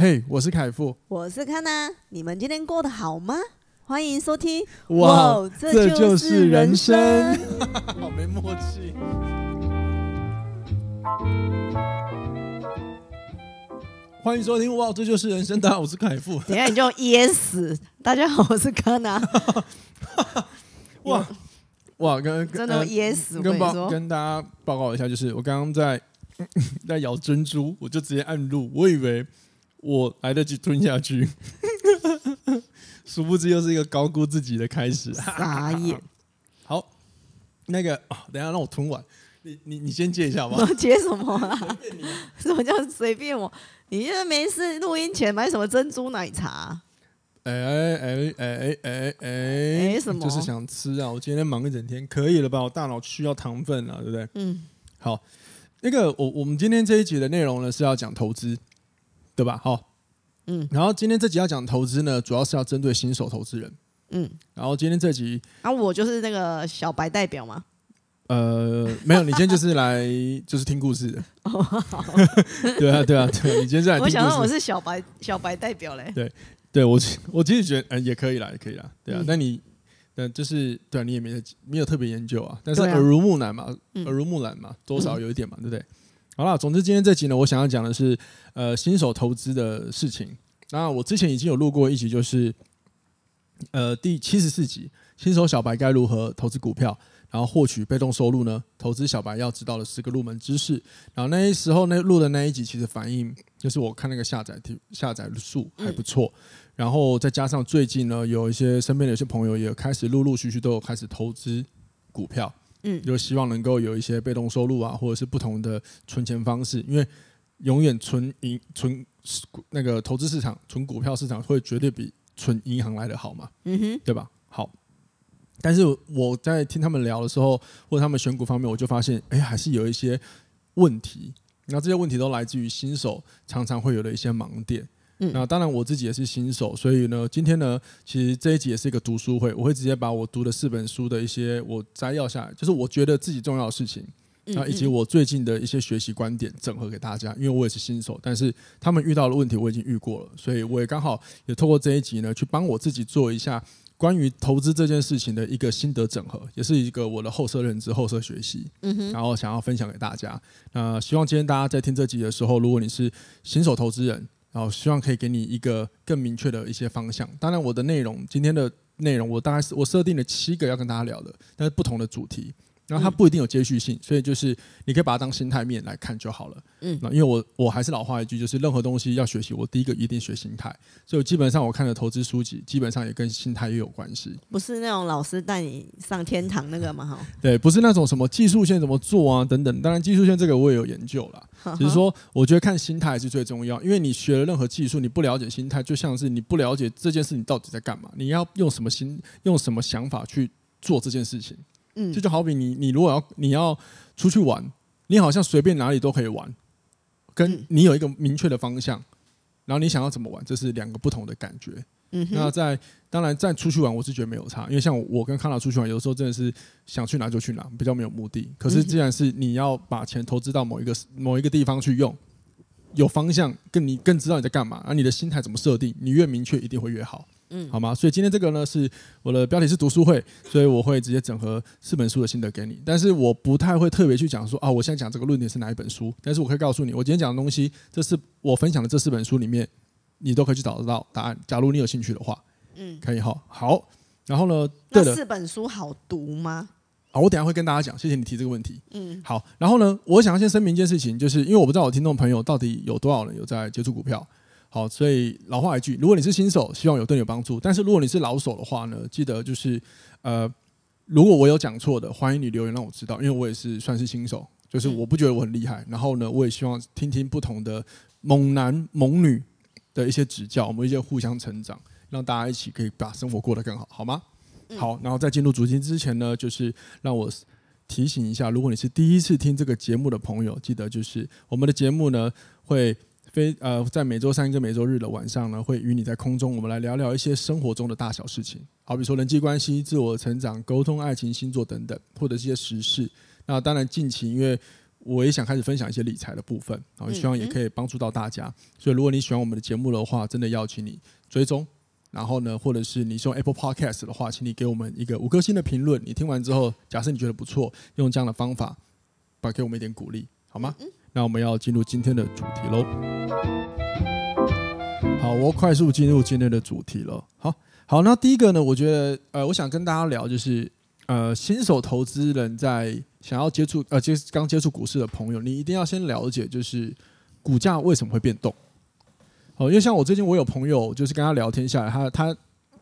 嘿，我是凯富，我是康娜，你们今天过得好吗？欢迎收听，哇，哇这就是人生，好没默契。欢迎收听，哇，这就是人生。大家好，我是凯富。等下你就噎死。大家好，我是康娜。哇哇，跟真的噎死！跟报跟，跟大家报告一下，就是我刚刚在在咬珍珠，我就直接按录，我以为。我来得及吞下去，殊不知又是一个高估自己的开始。傻眼。好，那个，哦、等下让我吞完。你你你先接一下好不好？我接什么啊？什么叫随便我？你现在没事录音前买什么珍珠奶茶？哎哎哎哎哎哎！什么？就是想吃啊！我今天忙一整天，可以了吧？我大脑需要糖分啊，对不对？嗯。好，那个我我们今天这一集的内容呢是要讲投资。对吧？好，嗯，然后今天这集要讲投资呢，主要是要针对新手投资人，嗯，然后今天这集啊，我就是那个小白代表吗？呃，没有，你今天就是来就是听故事的，对啊，对啊，对，你今天是来听故事，我想到我是小白小白代表嘞，对，对我我其实觉得嗯也可以啦，也可以啦，对啊，那、嗯、你嗯就是对啊，你也没没有特别研究啊，但是耳濡目染嘛，耳濡目染嘛，多少有一点嘛，对不对？好了，总之今天这集呢，我想要讲的是，呃，新手投资的事情。那我之前已经有录过一集，就是，呃，第七十四集，新手小白该如何投资股票，然后获取被动收入呢？投资小白要知道的十个入门知识。然后那时候那录的那一集，其实反应就是我看那个下载下载数还不错。然后再加上最近呢，有一些身边的一些朋友也开始陆陆续续都有开始投资股票。嗯，就希望能够有一些被动收入啊，或者是不同的存钱方式，因为永远存银存那个投资市场、存股票市场会绝对比存银行来的好嘛，嗯哼，对吧？好，但是我在听他们聊的时候，或者他们选股方面，我就发现，哎，还是有一些问题，那这些问题都来自于新手常常会有的一些盲点。嗯，那当然我自己也是新手，所以呢，今天呢，其实这一集也是一个读书会，我会直接把我读的四本书的一些我摘要下来，就是我觉得自己重要的事情，那，以及我最近的一些学习观点整合给大家，因为我也是新手，但是他们遇到的问题我已经遇过了，所以我也刚好也透过这一集呢，去帮我自己做一下关于投资这件事情的一个心得整合，也是一个我的后设认知、后设学习，嗯，然后想要分享给大家。那希望今天大家在听这集的时候，如果你是新手投资人。然后希望可以给你一个更明确的一些方向。当然，我的内容今天的内容，我大概是我设定了七个要跟大家聊的，但是不同的主题。然后它不一定有接续性，所以就是你可以把它当心态面来看就好了。嗯，那因为我我还是老话一句，就是任何东西要学习，我第一个一定学心态。所以基本上我看的投资书籍，基本上也跟心态也有关系。不是那种老师带你上天堂那个嘛？哈，对，不是那种什么技术线怎么做啊等等。当然技术线这个我也有研究啦，只是说我觉得看心态是最重要。因为你学了任何技术，你不了解心态，就像是你不了解这件事你到底在干嘛，你要用什么心，用什么想法去做这件事情。嗯，这就好比你，你如果要你要出去玩，你好像随便哪里都可以玩，跟你有一个明确的方向，然后你想要怎么玩，这是两个不同的感觉。嗯，那在当然在出去玩，我是觉得没有差，因为像我跟康娜出去玩，有时候真的是想去哪就去哪，比较没有目的。可是既然是你要把钱投资到某一个某一个地方去用，有方向，更你更知道你在干嘛，而你的心态怎么设定，你越明确，一定会越好。嗯，好吗？所以今天这个呢，是我的标题是读书会，所以我会直接整合四本书的心得给你。但是我不太会特别去讲说啊，我现在讲这个论点是哪一本书。但是我可以告诉你，我今天讲的东西，这是我分享的这四本书里面，你都可以去找得到答案。假如你有兴趣的话，嗯，可以哈。好，然后呢，对了，那四本书好读吗？好，我等下会跟大家讲。谢谢你提这个问题。嗯，好。然后呢，我想要先声明一件事情，就是因为我不知道我听众朋友到底有多少人有在接触股票。好，所以老话一句，如果你是新手，希望有对你有帮助；但是如果你是老手的话呢，记得就是，呃，如果我有讲错的，欢迎你留言让我知道，因为我也是算是新手，就是我不觉得我很厉害。然后呢，我也希望听听不同的猛男猛女的一些指教，我们一些互相成长，让大家一起可以把生活过得更好，好吗？好，然后在进入主题之前呢，就是让我提醒一下，如果你是第一次听这个节目的朋友，记得就是我们的节目呢会。非呃，在每周三跟每周日的晚上呢，会与你在空中，我们来聊聊一些生活中的大小事情，好比说人际关系、自我成长、沟通、爱情、星座等等，或者一些时事。那当然近期，因为我也想开始分享一些理财的部分，然后希望也可以帮助到大家。嗯嗯，所以如果你喜欢我们的节目的话，真的邀请你追踪。然后呢，或者是你是用 Apple Podcast 的话，请你给我们一个五颗星的评论。你听完之后，假设你觉得不错，用这样的方法，把给我们一点鼓励，好吗？嗯、那我们要进入今天的主题喽。好，我快速进入今天的主题了。好，好，那第一个呢，我觉得，呃，我想跟大家聊，就是，呃，新手投资人在想要接触，呃，接刚接触股市的朋友，你一定要先了解，就是股价为什么会变动。哦，因为像我最近我有朋友，就是跟他聊天下来，他他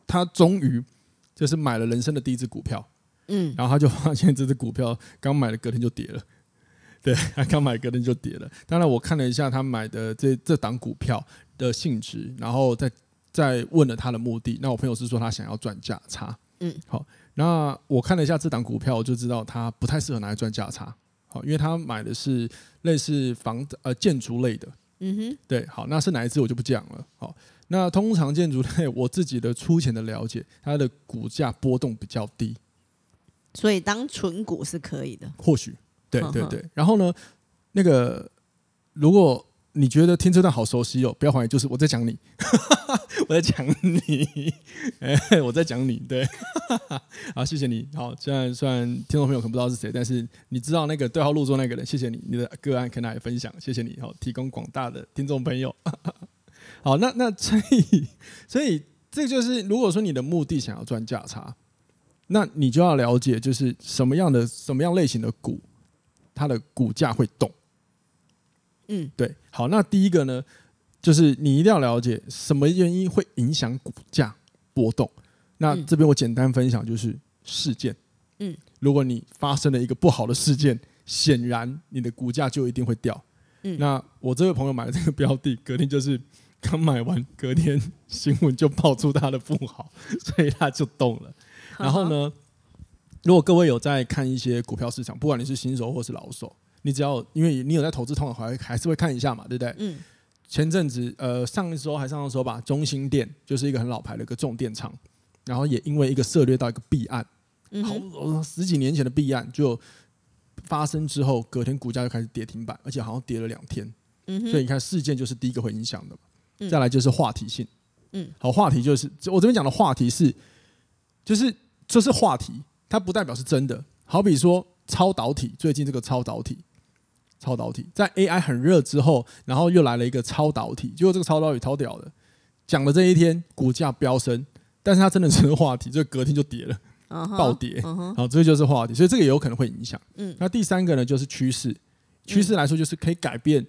他终于就是买了人生的第一只股票，嗯，然后他就发现这只股票刚买的隔天就跌了，对，他刚买隔天就跌了。当然我看了一下他买的这这档股票的性质，然后再再问了他的目的。那我朋友是说他想要赚价差，嗯，好，那我看了一下这档股票，我就知道他不太适合拿来赚价差，好，因为他买的是类似房子呃建筑类的。嗯哼，对，好，那是哪一只我就不讲了。好，那通常建筑类，我自己的粗浅的了解，它的股价波动比较低，所以当纯股是可以的。或许，对对对。然后呢，那个如果。你觉得听这段好熟悉哦？不要怀疑，就是我在讲你，我在讲你，哎，我在讲你，对，好，谢谢你。好，虽然虽然听众朋友可能不知道是谁，但是你知道那个对号入座那个人，谢谢你，你的个案可以拿来分享，谢谢你，好，提供广大的听众朋友。好，那那所以所以这就是，如果说你的目的想要赚价差，那你就要了解，就是什么样的什么样类型的股，它的股价会动。嗯，对，好，那第一个呢，就是你一定要了解什么原因会影响股价波动。那这边我简单分享就是事件。嗯，如果你发生了一个不好的事件，显然你的股价就一定会掉。嗯，那我这位朋友买了这个标的，隔天就是 刚买完，隔天新闻就爆出他的不好，所以他就动了。然后呢，如果各位有在看一些股票市场，不管你是新手或是老手。你只要，因为你有在投资，通常还还是会看一下嘛，对不对？嗯。前阵子，呃，上一周还上上周吧，中兴电就是一个很老牌的一个重电厂，然后也因为一个涉略到一个弊案，好十几年前的弊案就发生之后，隔天股价就开始跌停板，而且好像跌了两天。嗯。所以你看，事件就是第一个会影响的嘛。再来就是话题性。嗯。好，话题就是我这边讲的话题是，就是这是话题，它不代表是真的。好比说超导体，最近这个超导体。超导体在 AI 很热之后，然后又来了一个超导体，结果这个超导体超屌的，讲的这一天股价飙升，但是它真的是个话题，就隔天就跌了，暴跌。好，这就是话题，所以这个也有可能会影响。嗯，那第三个呢，就是趋势，趋势来说就是可以改变，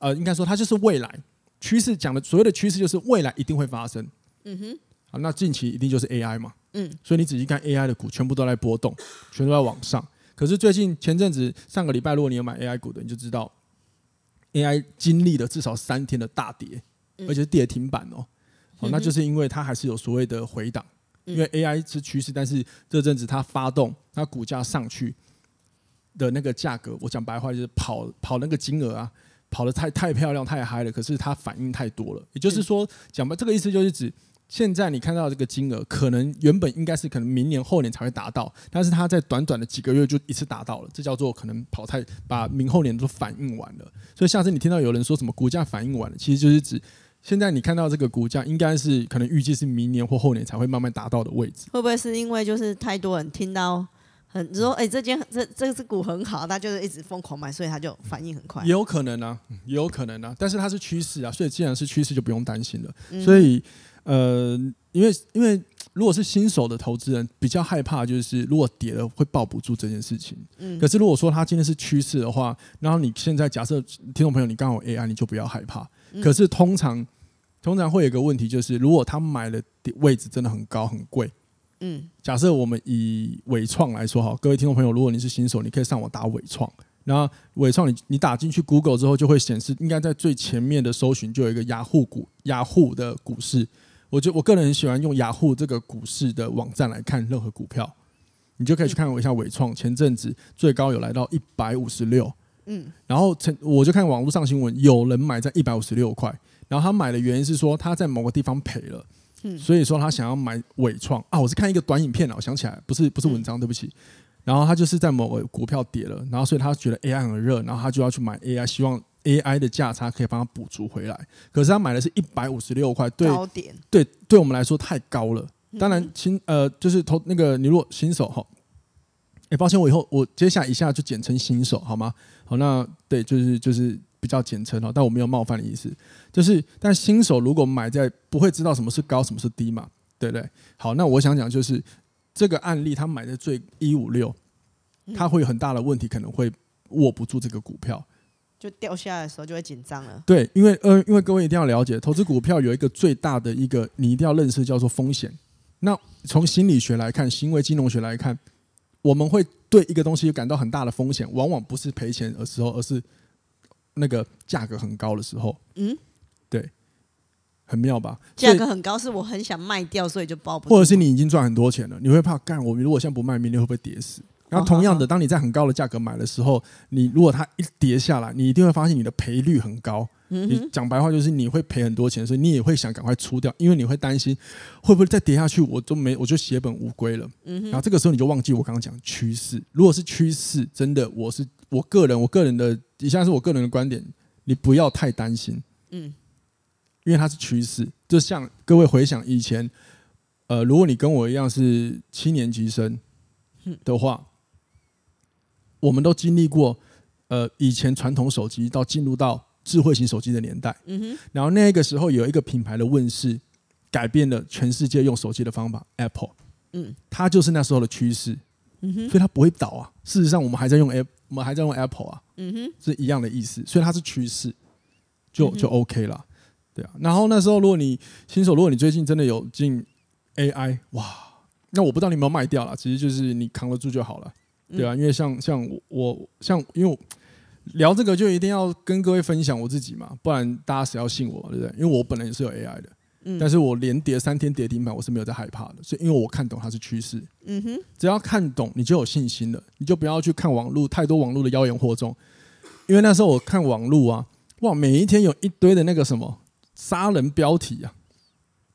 呃，应该说它就是未来趋势讲的所谓的趋势就是未来一定会发生。嗯哼，好，那近期一定就是 AI 嘛。嗯，所以你仔细看 AI 的股，全部都在波动，全都在往上。可是最近前阵子上个礼拜，如果你有买 AI 股的，你就知道 AI 经历了至少三天的大跌，而且是跌停板哦。哦，那就是因为它还是有所谓的回档，因为 AI 是趋势，但是这阵子它发动，它股价上去的那个价格，我讲白话就是跑跑那个金额啊，跑得太太漂亮太嗨了，可是它反应太多了。也就是说，讲吧这个意思就是指。现在你看到这个金额，可能原本应该是可能明年后年才会达到，但是它在短短的几个月就一次达到了，这叫做可能跑太把明后年都反应完了。所以下次你听到有人说什么股价反应完了，其实就是指现在你看到这个股价应该是可能预计是明年或后年才会慢慢达到的位置。会不会是因为就是太多人听到很说哎、欸、这间这这只股很好，他就是一直疯狂买，所以他就反应很快。也有可能啊，也有可能啊，但是它是趋势啊，所以既然是趋势就不用担心了。所以。呃，因为因为如果是新手的投资人，比较害怕就是如果跌了会抱不住这件事情。嗯。可是如果说它今天是趋势的话，然后你现在假设听众朋友你刚好 AI，你就不要害怕。可是通常通常会有一个问题，就是如果他买的位置真的很高很贵。嗯。假设我们以伟创来说哈，各位听众朋友，如果你是新手，你可以上网打伟创，然后伟创你你打进去 Google 之后，就会显示应该在最前面的搜寻就有一个雅虎股雅虎的股市。我觉得我个人很喜欢用雅虎这个股市的网站来看任何股票，你就可以去看我一下伟创，前阵子最高有来到一百五十六，嗯，然后成我就看网络上新闻，有人买在一百五十六块，然后他买的原因是说他在某个地方赔了，嗯，所以说他想要买伟创。啊，我是看一个短影片啊，我想起来不是不是文章，对不起，然后他就是在某个股票跌了，然后所以他觉得 AI 很热，然后他就要去买 AI，希望 AI 的价差可以帮他补足回来。可是他买的是一百五十六块，对高点，对，对我们来说太高了。当然新呃就是投那个你如果新手哈，哎，抱歉，我以后我接下来一下就简称新手好吗？好，那对，就是就是比较简称哦，但我没有冒犯的意思，就是但新手如果买在不会知道什么是高什么是低嘛，对不对？好，那我想讲就是。这个案例，他买的最一五六，他会有很大的问题，可能会握不住这个股票，就掉下来的时候就会紧张了。对，因为呃，因为各位一定要了解，投资股票有一个最大的一个你一定要认识，叫做风险。那从心理学来看，行为金融学来看，我们会对一个东西感到很大的风险，往往不是赔钱的时候，而是那个价格很高的时候。嗯。对很妙吧？价格很高，是我很想卖掉，所以就抱不。或者是你已经赚很多钱了，你会怕干？我如果现在不卖，明天会不会跌死？然后同样的，当你在很高的价格买的时候，你如果它一跌下来，你一定会发现你的赔率很高。你讲白话就是你会赔很多钱，所以你也会想赶快出掉，因为你会担心会不会再跌下去，我就没我就血本无归了。然后这个时候你就忘记我刚刚讲趋势。如果是趋势，真的，我是我个人，我个人的以下是我个人的观点，你不要太担心。嗯。因为它是趋势，就像各位回想以前，呃，如果你跟我一样是七年级生的话，我们都经历过，呃，以前传统手机到进入到智慧型手机的年代，然后那个时候有一个品牌的问世，改变了全世界用手机的方法，Apple，嗯，它就是那时候的趋势，所以它不会倒啊。事实上，我们还在用 App，我们还在用 Apple 啊，嗯哼，是一样的意思，所以它是趋势，就就 OK 了。对啊，然后那时候如果你新手，如果你最近真的有进 AI，哇，那我不知道你有没有卖掉了，其实就是你扛得住就好了，对啊，因为像像我像因为我聊这个就一定要跟各位分享我自己嘛，不然大家谁要信我，对不对？因为我本来也是有 AI 的，嗯，但是我连跌三天跌停板，我是没有在害怕的，所以因为我看懂它是趋势，嗯哼，只要看懂你就有信心了，你就不要去看网络太多网络的妖言惑众，因为那时候我看网络啊，哇，每一天有一堆的那个什么。杀人标题啊！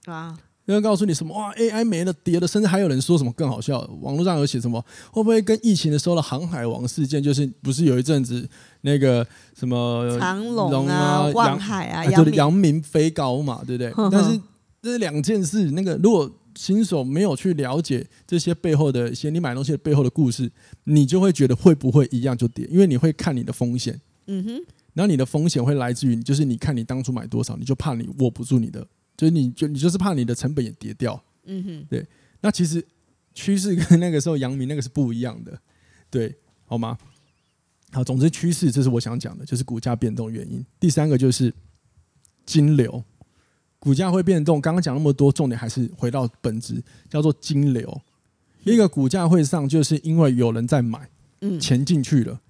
啊，因为告诉你什么哇，AI 没了，跌了，甚至还有人说什么更好笑，网络上有写什么，会不会跟疫情的时候的航海王事件，就是不是有一阵子那个什么长龙啊、万海啊，就是阳明飞高嘛，对不对？呵呵，但是这是两件事。那个如果新手没有去了解这些背后的一些你买东西的背后的故事，你就会觉得会不会一样就跌？因为你会看你的风险。嗯哼。然后你的风险会来自于，就是你看你当初买多少，你就怕你握不住你的，就是你就你就是怕你的成本也跌掉。嗯哼，对。那其实趋势跟那个时候阳明那个是不一样的，对，好吗？好，总之趋势这是我想讲的，就是股价变动原因。第三个就是金流，股价会变动。刚刚讲那么多，重点还是回到本质，叫做金流。一个股价会上，就是因为有人在买，嗯，钱进去了。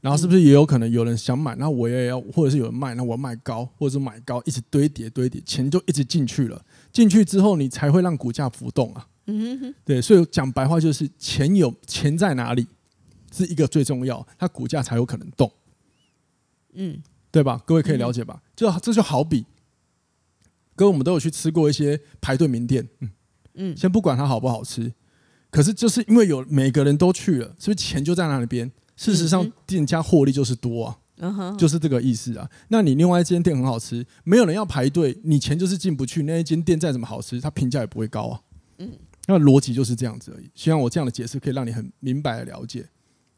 然后是不是也有可能有人想买，那我也要，或者是有人卖，那我卖高，或者是买高，一直堆叠堆叠，钱就一直进去了。进去之后，你才会让股价浮动啊。嗯哼，对，所以讲白话就是钱有钱在哪里，是一个最重要，它股价才有可能动。嗯，对吧？各位可以了解吧？就这就好比，各位我们都有去吃过一些排队名店，嗯嗯，先不管它好不好吃，可是就是因为有每个人都去了，是不是钱就在那里边？事实上，店家获利就是多啊，就是这个意思啊。那你另外一间店很好吃，没有人要排队，你钱就是进不去。那一间店再怎么好吃，它评价也不会高啊。嗯，那逻辑就是这样子而已。希望我这样的解释可以让你很明白的了解。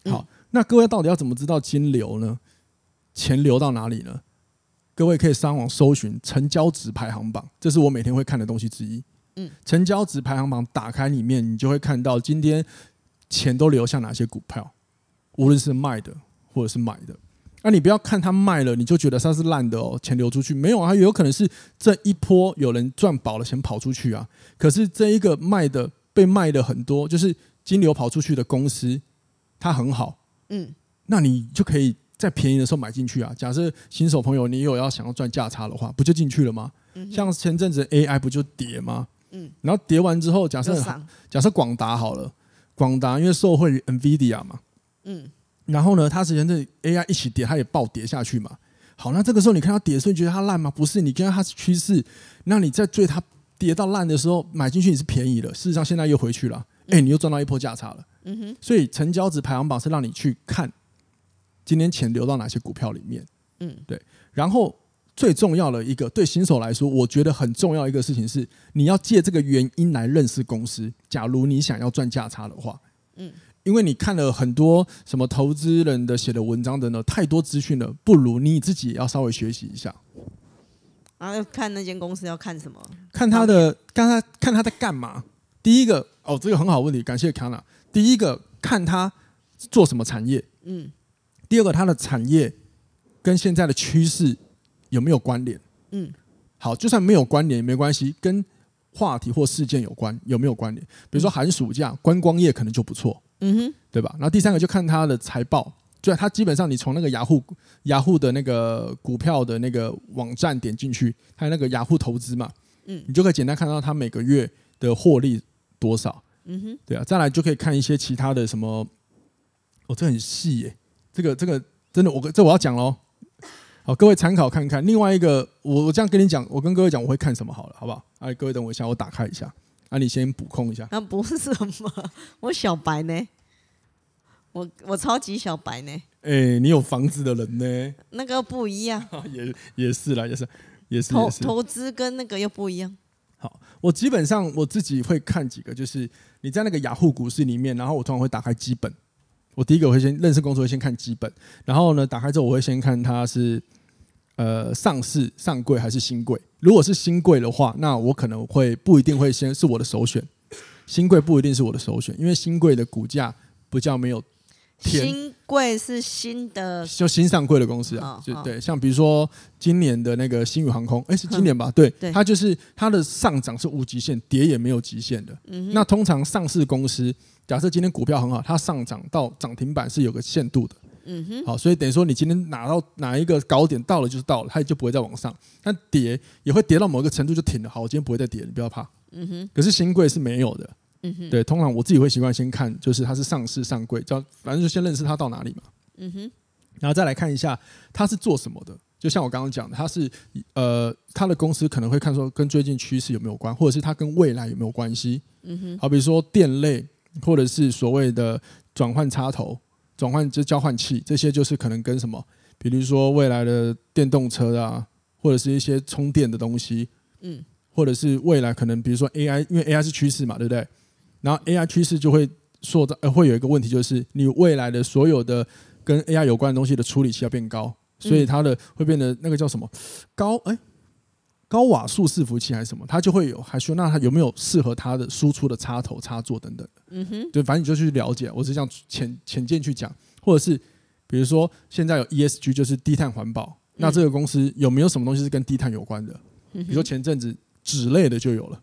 好，那各位到底要怎么知道金流呢？钱流到哪里呢？各位可以上网搜寻成交值排行榜，这是我每天会看的东西之一。嗯，成交值排行榜打开里面，你就会看到今天钱都流向哪些股票。无论是卖的或者是买的，那你不要看它卖了，你就觉得它是烂的哦，钱流出去没有啊？它有可能是这一波有人赚饱了钱跑出去啊。可是这一个卖的被卖的很多，就是金流跑出去的公司，它很好，嗯，那你就可以在便宜的时候买进去啊。假设新手朋友你有要想要赚价差的话，不就进去了吗？像前阵子 AI 不就跌吗？嗯，然后跌完之后，假设假设广达好了，广达因为受惠于 NVIDIA 嘛。嗯，然后呢，它之前这 AI 一起跌，它也暴跌下去嘛。好，那这个时候你看它跌的时候，你觉得它烂吗？不是，你看它是趋势。那你在追它跌到烂的时候买进去，你是便宜的。事实上，现在又回去了，哎，你又赚到一波价差了。嗯哼，所以成交值排行榜是让你去看今天钱流到哪些股票里面。嗯，对。然后最重要的一个，对新手来说，我觉得很重要一个事情是，你要借这个原因来认识公司。假如你想要赚价差的话，嗯，因为你看了很多什么投资人的写的文章等等，太多资讯了，不如你自己也要稍微学习一下。然后看那间公司要看什么？看他的，看他看他在干嘛。第一个哦，这个很好问题，感谢康娜。第一个看他做什么产业，嗯。第二个，他的产业跟现在的趋势有没有关联？嗯。好，就算没有关联没关系，跟话题或事件有关，有没有关联？比如说寒暑假观光业可能就不错，嗯哼，对吧？然后第三个就看他的财报，就他基本上你从那个雅虎雅虎的那个股票的那个网站点进去，还有那个雅虎投资嘛，嗯，你就可以简单看到他每个月的获利。多少？嗯哼，对啊，再来就可以看一些其他的什么，哦，这很细耶，这个这个真的，我这我要讲喽，好，各位参考看看。另外一个，我我这样跟你讲，我跟各位讲我会看什么好了，好不好？哎，各位等我一下，我打开一下，啊，你先补空一下。那不是什么，我小白呢，我我超级小白呢。哎，你有房子的人呢？那个不一样，也也是啦，也是也是投投资跟那个又不一样。好，我基本上我自己会看几个，就是你在那个雅虎股市里面，然后我通常会打开基本。我第一个我会先认识公司，会先看基本，然后呢，打开之后我会先看它是呃上市上柜还是新贵。如果是新贵的话，那我可能会不一定会先是我的首选。新贵不一定是我的首选，因为新贵的股价比较没有。新贵是新的，就新上柜的公司啊，就对，像比如说今年的那个新宇航空，哎，是今年吧？对，它就是它的上涨是无极限，跌也没有极限的。那通常上市公司，假设今天股票很好，它上涨到涨停板是有个限度的。嗯哼，好，所以等于说你今天拿到哪一个高点到了就是到了，它也就不会再往上。但跌也会跌到某一个程度就停了。好，我今天不会再跌，你不要怕。嗯哼，可是新贵是没有的。嗯哼，对，通常我自己会习惯先看，就是它是上市上柜，叫反正就先认识它到哪里嘛。嗯哼，然后再来看一下它是做什么的。就像我刚刚讲的，它是呃，它的公司可能会看说跟最近趋势有没有关，或者是它跟未来有没有关系。嗯哼，好比说电类，或者是所谓的转换插头、转换就交换器，这些就是可能跟什么，比如说未来的电动车啊，或者是一些充电的东西。嗯，或者是未来可能比如说 AI，因为 AI 是趋势嘛，对不对？然后 AI 趋势就会塑造，呃，会有一个问题，就是你未来的所有的跟 AI 有关的东西的处理器要变高，所以它的会变得那个叫什么高哎高瓦数伺服器还是什么，它就会有还说那它有没有适合它的输出的插头插座等等的，嗯哼，对，反正你就去了解，我是这样浅浅见去讲，或者是比如说现在有 ESG 就是低碳环保，那这个公司有没有什么东西是跟低碳有关的？比如说前阵子纸类的就有了，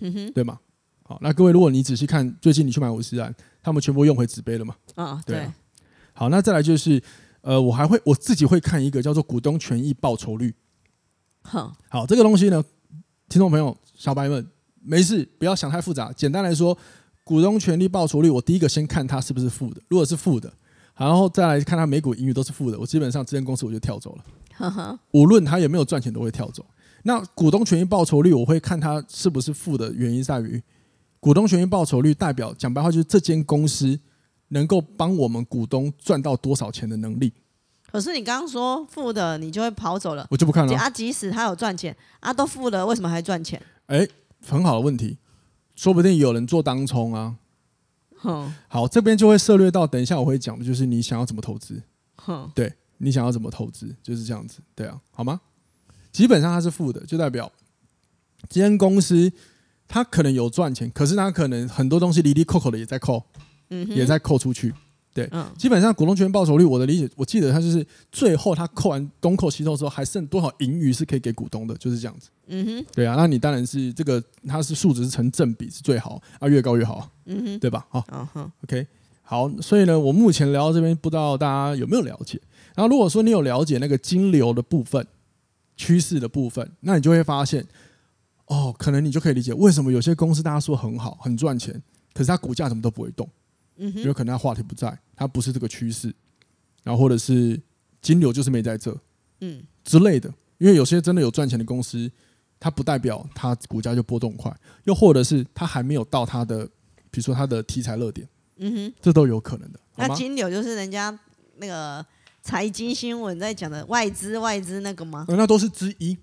嗯哼，对吗？好，那各位，如果你仔细看，最近你去买五十岚，他们全部用回纸杯了嘛？啊，对。对好，那再来就是，呃，我还会我自己会看一个叫做股东权益报酬率。好，好，这个东西呢，听众朋友、小白们，没事，不要想太复杂。简单来说，股东权益报酬率，我第一个先看它是不是负的。如果是负的，然后再来看它每股盈余都是负的，我基本上这间公司我就跳走了。呵呵，无论它有没有赚钱，都会跳走。那股东权益报酬率，我会看它是不是负的原因在于。股东权益报酬率代表讲白话就是这间公司能够帮我们股东赚到多少钱的能力。可是你刚刚说负的，你就会跑走了。我就不看了。啊，即使他有赚钱，啊，都负了，为什么还赚钱？哎，很好的问题，说不定有人做当冲啊。哼，好，这边就会涉略到，等一下我会讲的就是你想要怎么投资。哼，对，你想要怎么投资就是这样子，对啊，好吗？基本上它是负的，就代表这间公司。他可能有赚钱，可是他可能很多东西离离扣扣的也在扣，嗯，也在扣出去。对，嗯，基本上股东权益报酬率，我的理解，我记得他就是最后他扣完东扣西扣之后，还剩多少盈余是可以给股东的，就是这样子。嗯哼，对啊，那你当然是这个，它是数值是成正比是最好啊，越高越好，嗯哼，对吧？好，嗯哼，OK，好，所以呢，我目前聊到这边，不知道大家有没有了解？然后如果说你有了解那个金流的部分、趋势的部分，那你就会发现。哦，可能你就可以理解为什么有些公司大家说很好、很赚钱，可是它股价怎么都不会动？嗯哼，因为可能他话题不在，他不是这个趋势，然后或者是金流就是没在这，嗯之类的。因为有些真的有赚钱的公司，它不代表它股价就波动快，又或者是它还没有到它的，比如说它的题材热点，嗯哼，这都有可能的。那金流就是人家那个财经新闻在讲的外资外资那个吗？那都是之一，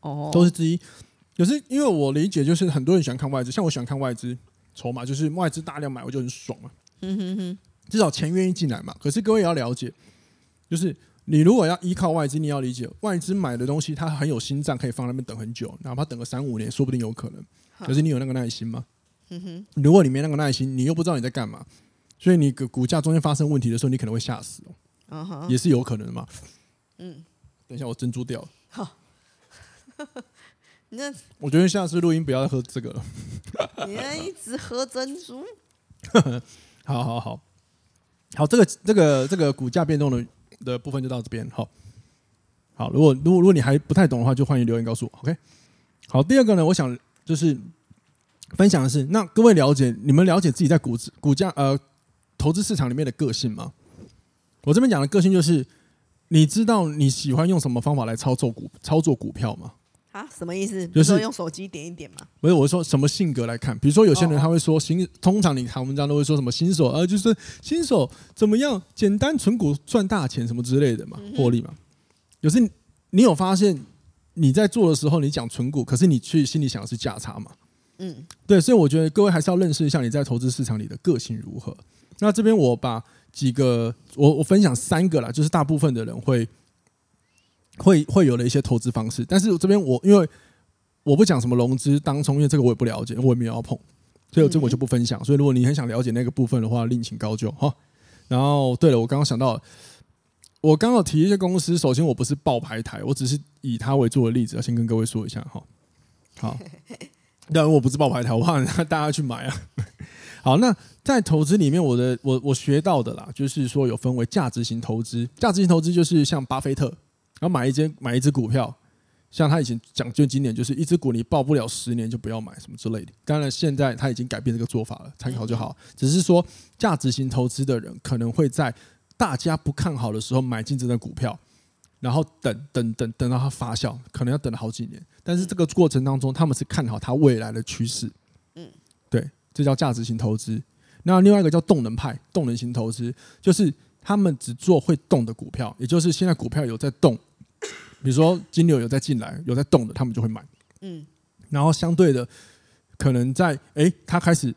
哦，都是之一。可是因为我理解，就是很多人喜欢看外资，像我喜欢看外资筹码，就是外资大量买，我就很爽嘛。嗯哼哼，至少钱愿意进来嘛。可是各位也要了解，就是你如果要依靠外资，你要理解外资买的东西，它很有心脏，可以放那边等很久，哪怕等个三五年，说不定有可能。可是你有那个耐心吗？嗯哼，如果你没那个耐心，你又不知道你在干嘛，所以你股股价中间发生问题的时候，你可能会吓死哦。也是有可能的嘛。嗯，等一下我珍珠掉了。好。那我觉得下次录音不要再喝这个了。你要一直喝珍珠？好好好，好，这个这个这个股价变动的的部分就到这边。好，好，如果如果如果你还不太懂的话，就欢迎留言告诉我。OK。好，第二个呢，我想就是分享的是，那各位了解你们了解自己在股股价呃投资市场里面的个性吗？我这边讲的个性就是，你知道你喜欢用什么方法来操作股操作股票吗？啊，什么意思？就是说用手机点一点嘛。不是，我是说什么性格来看？比如说有些人他会说新，通常你看文章都会说什么新手，呃，就是新手怎么样，简单存股赚大钱什么之类的嘛，获利嘛。有时你有发现你在做的时候，你讲存股，可是你去心里想的是价差嘛？嗯，对，所以我觉得各位还是要认识一下你在投资市场里的个性如何。那这边我把几个我我分享三个啦，就是大部分的人会。会会有的一些投资方式，但是这边我因为我不讲什么融资当冲，因为这个我也不了解，我也没有要碰，所以这个我就不分享。所以如果你很想了解那个部分的话，另请高就哈。然后对了，我刚刚想到，我刚刚提一些公司，首先我不是爆牌台，我只是以它为做的例子，要先跟各位说一下哈。好，当然我不是爆牌台，我怕 大家去买啊。好，那在投资里面，我的我我学到的啦，就是说有分为价值型投资，价值型投资就是像巴菲特。然后买一间买一只股票，像他以前讲究经典，就是一只股你报不了十年就不要买什么之类的。当然现在他已经改变这个做法了，参考就好。只是说价值型投资的人可能会在大家不看好的时候买进这只股票，然后等等等等到它发酵，可能要等好几年。但是这个过程当中，他们是看好它未来的趋势。嗯，对，这叫价值型投资。那另外一个叫动能派，动能型投资，就是他们只做会动的股票，也就是现在股票有在动。比如说金流有在进来，有在动的，他们就会买。嗯，然后相对的，可能在哎，他开始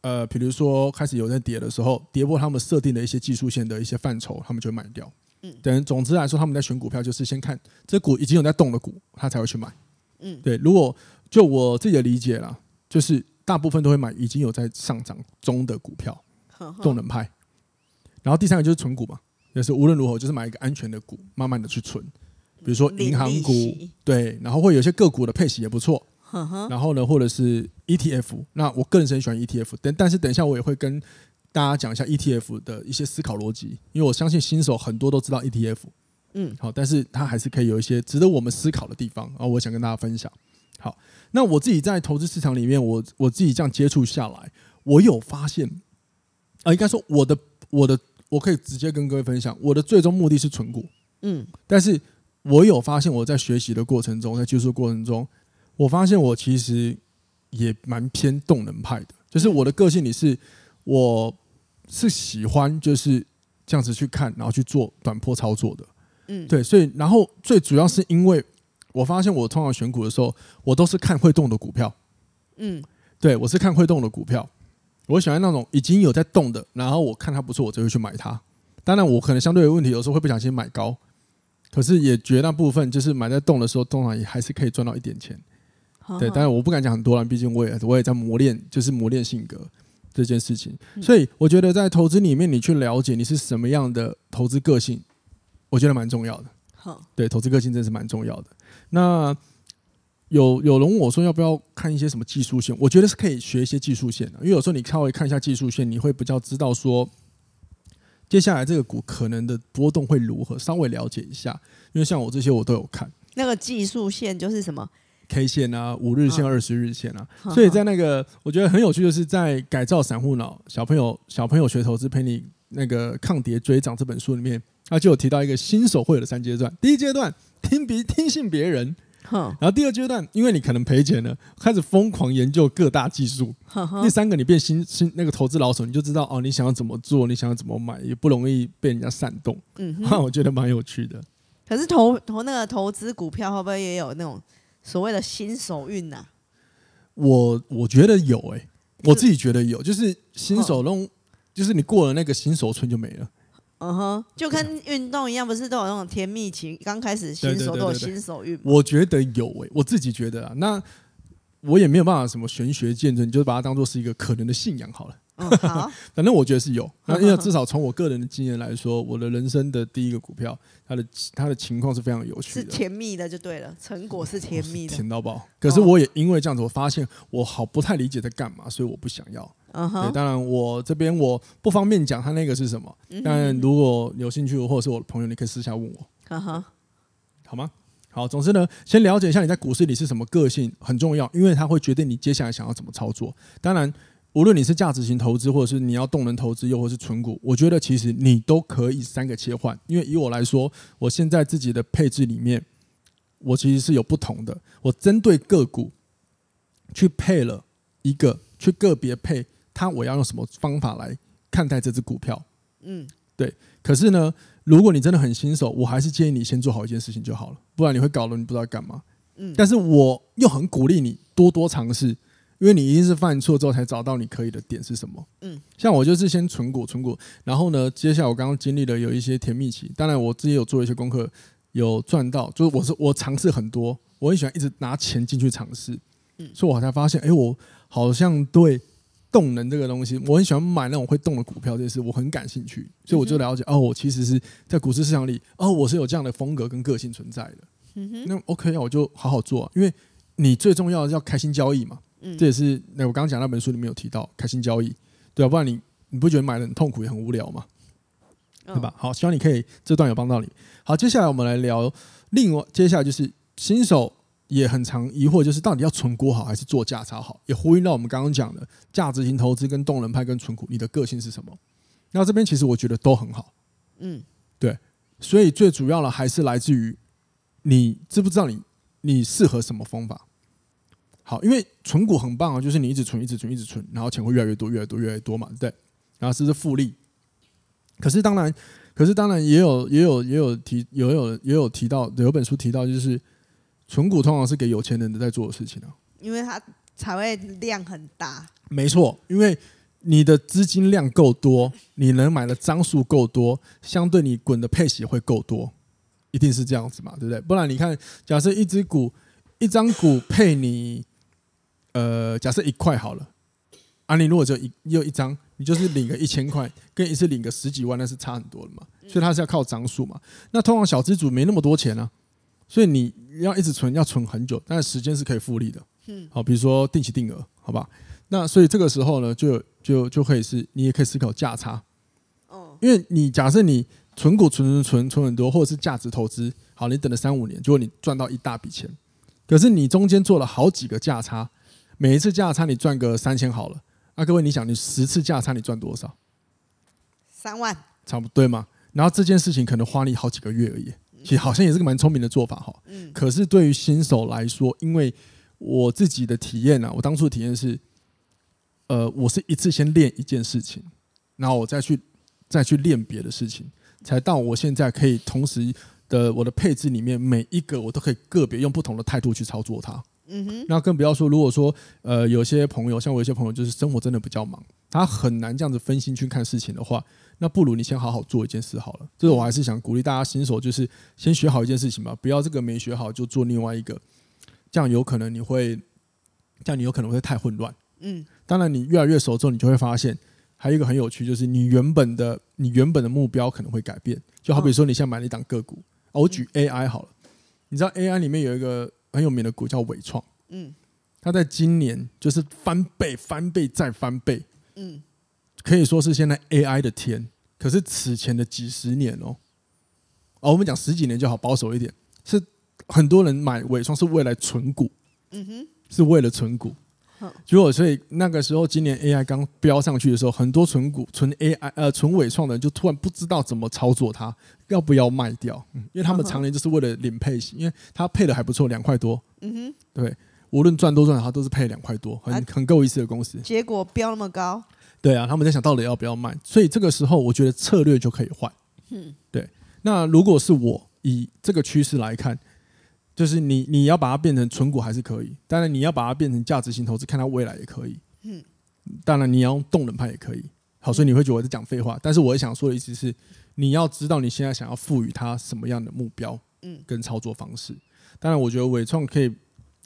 呃，比如说开始有在跌的时候，跌破他们设定的一些技术线的一些范畴，他们就会卖掉。嗯，等总之来说，他们在选股票就是先看这股已经有在动的股，他才会去买。嗯，对。如果就我自己的理解啦，就是大部分都会买已经有在上涨中的股票，动能派。然后第三个就是存股嘛，就是无论如何就是买一个安全的股，慢慢的去存。比如说银行股，对，然后会有些个股的配息也不错，然后呢，或者是 ETF，那我个人是很喜欢 ETF，但但是等一下我也会跟大家讲一下 ETF 的一些思考逻辑，因为我相信新手很多都知道 ETF，嗯，好，但是它还是可以有一些值得我们思考的地方，然后我想跟大家分享。好，那我自己在投资市场里面，我我自己这样接触下来，我有发现，啊，应该说我的我的我可以直接跟各位分享，我的最终目的是存股，嗯，但是。我有发现，我在学习的过程中，在接触过程中，我发现我其实也蛮偏动能派的。就是我的个性里是，我是喜欢就是这样子去看，然后去做短波操作的。嗯，对。所以，然后最主要是因为我发现，我通常选股的时候，我都是看会动的股票。嗯，对，我是看会动的股票。我喜欢那种已经有在动的，然后我看它不错，我就会去买它。当然，我可能相对的问题，有时候会不小心买高。可是也绝大部分就是买在动的时候，通常也还是可以赚到一点钱。好好对，但是我不敢讲很多了，毕竟我也我也在磨练，就是磨练性格这件事情。嗯、所以我觉得在投资里面，你去了解你是什么样的投资个性，我觉得蛮重要的。好，对，投资个性真是蛮重要的。那有有人问我说要不要看一些什么技术线？我觉得是可以学一些技术线的，因为有时候你稍微看一下技术线，你会比较知道说。接下来这个股可能的波动会如何？稍微了解一下，因为像我这些我都有看。那个技术线就是什么？K 线啊，五日线、二十日线啊。所以在那个我觉得很有趣的是，在改造散户脑小朋友小朋友学投资陪你那个抗跌追涨这本书里面，他就有提到一个新手会有的三阶段。第一阶段听别听信别人，然后第二阶段，因为你可能赔钱了，开始疯狂研究各大技术。第三个，你变新新那个投资老手，你就知道哦，你想要怎么做，你想要怎么买，也不容易被人家煽动。嗯，那我觉得蛮有趣的。可是投投那个投资股票，会不会也有那种所谓的新手运呢？我我觉得有诶、欸，我自己觉得有，就是新手弄，就是你过了那个新手村就没了。嗯哼，就跟运动一样，不是都有那种甜蜜期？刚开始新手都有新手运。我觉得有诶、欸，我自己觉得啊，那我也没有办法什么玄学见证，就是把它当做是一个可能的信仰好了。嗯、好，反正我觉得是有。那因为至少从我个人的经验来说，我的人生的第一个股票，它的它的情况是非常有趣的，是甜蜜的就对了，成果是甜蜜的，甜到爆。可是我也因为这样子，我发现我好不太理解在干嘛，所以我不想要。嗯哼，对，当然我这边我不方便讲他那个是什么，但如果有兴趣或者是我的朋友，你可以私下问我。嗯哼，好吗？好，总之呢，先了解一下你在股市里是什么个性很重要，因为它会决定你接下来想要怎么操作。当然，无论你是价值型投资，或者是你要动能投资，又或是存股，我觉得其实你都可以三个切换。因为以我来说，我现在自己的配置里面，我其实是有不同的。我针对个股去配了一个，去个别配。他我要用什么方法来看待这只股票？嗯，对。可是呢，如果你真的很新手，我还是建议你先做好一件事情就好了，不然你会搞得你不知道干嘛。嗯，但是我又很鼓励你多多尝试，因为你一定是犯错之后才找到你可以的点是什么。嗯，像我就是先存股存股，然后呢，接下来我刚刚经历了有一些甜蜜期，当然我自己有做一些功课，有赚到，就是我是我尝试很多，我很喜欢一直拿钱进去尝试，嗯，所以我才发现，哎，我好像对。动能这个东西，我很喜欢买那种会动的股票，这件事我很感兴趣，所以我就了解哦，我其实是在股市市场里哦，我是有这样的风格跟个性存在的。那 OK 啊，我就好好做，因为你最重要的要开心交易嘛。这也是那我刚刚讲那本书里面有提到开心交易，对啊，不然你你不觉得买的很痛苦也很无聊吗？对吧？好，希望你可以这段有帮到你。好，接下来我们来聊另外，接下来就是新手。也很常疑惑，就是到底要存股好还是做价差好？也呼应到我们刚刚讲的价值型投资跟动能派跟存股，你的个性是什么？那这边其实我觉得都很好，嗯，对，所以最主要的还是来自于你知不知道你你适合什么方法？好，因为存股很棒啊，就是你一直存，一直存，一直存，然后钱会越来越多，越来越多，越来越多嘛，对，然后这是复利。可是当然，可是当然也有也有也有提，也有也有提到，有本书提到就是。存股通常是给有钱人的在做的事情啊，因为它才会量很大。没错，因为你的资金量够多，你能买的张数够多，相对你滚的配息会够多，一定是这样子嘛，对不对？不然你看，假设一只股一张股配你，呃，假设一块好了，啊，你如果只有一有一张，你就是领个一千块，跟一次领个十几万，那是差很多的嘛。所以它是要靠张数嘛。那通常小资主没那么多钱啊。所以你要一直存，要存很久，但是时间是可以复利的。嗯，好，比如说定期定额，好吧？那所以这个时候呢，就就就可以是，你也可以思考价差。哦，因为你假设你存股存存存存很多，或者是价值投资，好，你等了三五年，结果你赚到一大笔钱，可是你中间做了好几个价差，每一次价差你赚个三千好了，那各位你想，你十次价差你赚多少？三万，差不多对吗？然后这件事情可能花你好几个月而已。其实好像也是个蛮聪明的做法哈，嗯，可是对于新手来说，因为我自己的体验啊，我当初的体验是，呃，我是一次先练一件事情，然后我再去再去练别的事情，才到我现在可以同时的我的配置里面每一个我都可以个别用不同的态度去操作它。嗯哼，那更不要说，如果说呃有些朋友，像我有些朋友就是生活真的比较忙，他很难这样子分心去看事情的话，那不如你先好好做一件事好了。这个我还是想鼓励大家新手，就是先学好一件事情吧，不要这个没学好就做另外一个，这样有可能你会，这样你有可能会太混乱。嗯，当然你越来越熟之后，你就会发现还有一个很有趣，就是你原本的你原本的目标可能会改变。就好比说你现在买了一档个股，我举 AI 好了，你知道 AI 里面有一个。很有名的股叫伟创，嗯，它在今年就是翻倍、翻倍再翻倍，嗯，可以说是现在 AI 的天。可是此前的几十年哦，哦，我们讲十几年就好，保守一点，是很多人买纬创是为了存股，嗯哼，是为了存股。结果所以那个时候今年 AI 刚飙上去的时候，很多存股、纯 AI 呃存纬创的人就突然不知道怎么操作它，要不要卖掉？嗯，因为他们常年就是为了领配息，因为它配的还不错，两块多。嗯哼，对，无论赚多赚少，它都是配两块多，很很够意思的公司。结果飙那么高。对啊，他们在想到底要不要卖，所以这个时候我觉得策略就可以换。嗯，对。那如果是我以这个趋势来看，就是你你要把它变成存股还是可以，当然你要把它变成价值型投资，看它未来也可以。嗯，当然你要用动能派也可以。好，所以你会觉得我在讲废话，但是我想说的意思是，你要知道你现在想要赋予它什么样的目标，嗯，跟操作方式。当然，我觉得伟创可以。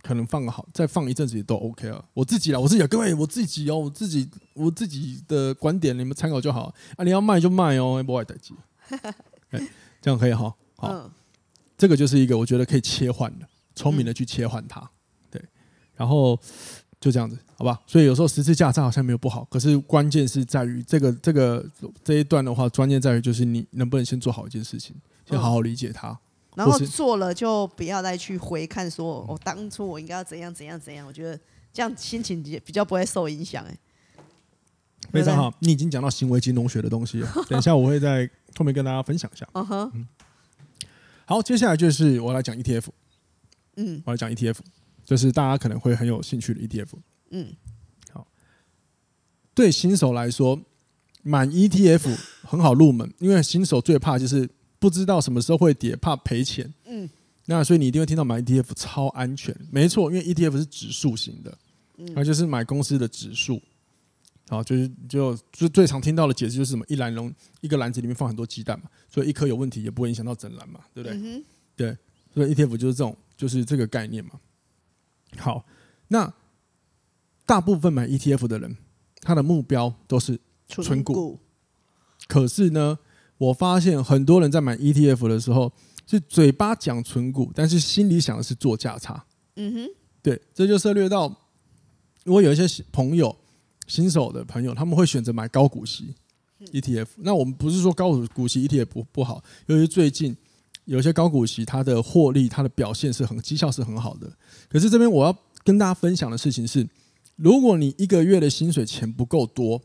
可能放个好，再放一阵子也都 OK 啊。我自己啦，我自己各位，我自己哦，我自己我自己的观点，你们参考就好啊。你要卖就卖哦，不爱待机。这样可以哈。好，嗯、这个就是一个我觉得可以切换的，聪明的去切换它。对，然后就这样子，好吧？所以有时候十次价差好像没有不好，可是关键是在于这个这个这一段的话，关键在于就是你能不能先做好一件事情，先好好理解它。然后做了就不要再去回看，说我当初我应该要怎样怎样怎样。我觉得这样心情也比较不会受影响。哎，非常好，你已经讲到行为金融学的东西了。等一下我会在后面跟大家分享一下。嗯哼，好，接下来就是我来讲 ETF。嗯，我来讲 ETF，就是大家可能会很有兴趣的 ETF。嗯，好，对新手来说买 ETF 很好入门，因为新手最怕就是。不知道什么时候会跌，怕赔钱。嗯，那所以你一定会听到买 ETF 超安全，没错，因为 ETF 是指数型的，那就是买公司的指数。好，就是就就最常听到的解释就是什么一篮笼一个篮子里面放很多鸡蛋嘛，所以一颗有问题也不会影响到整篮嘛，对不对？嗯、对，所以 ETF 就是这种就是这个概念嘛。好，那大部分买 ETF 的人，他的目标都是存股，可是呢？我发现很多人在买 ETF 的时候，是嘴巴讲存股，但是心里想的是做价差。嗯哼，对，这就涉略到，如果有一些朋友新手的朋友，他们会选择买高股息 ETF。那我们不是说高股息 ETF 不不好，由于最近有些高股息，它的获利、它的表现是很绩效是很好的。可是这边我要跟大家分享的事情是，如果你一个月的薪水钱不够多，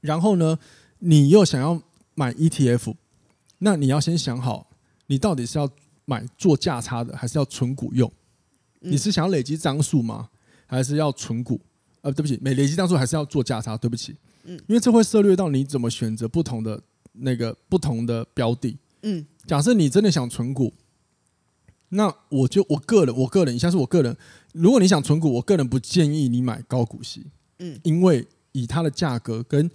然后呢，你又想要买 ETF，那你要先想好，你到底是要买做价差的，还是要存股用？你是想要累积张数吗？还是要存股？呃，对不起，每累积张数还是要做价差？对不起，嗯，因为这会涉略到你怎么选择不同的那个不同的标的。嗯，假设你真的想存股，那我就我个人，我个人以下是我个人，如果你想存股，我个人不建议你买高股息，嗯，因为以它的价格跟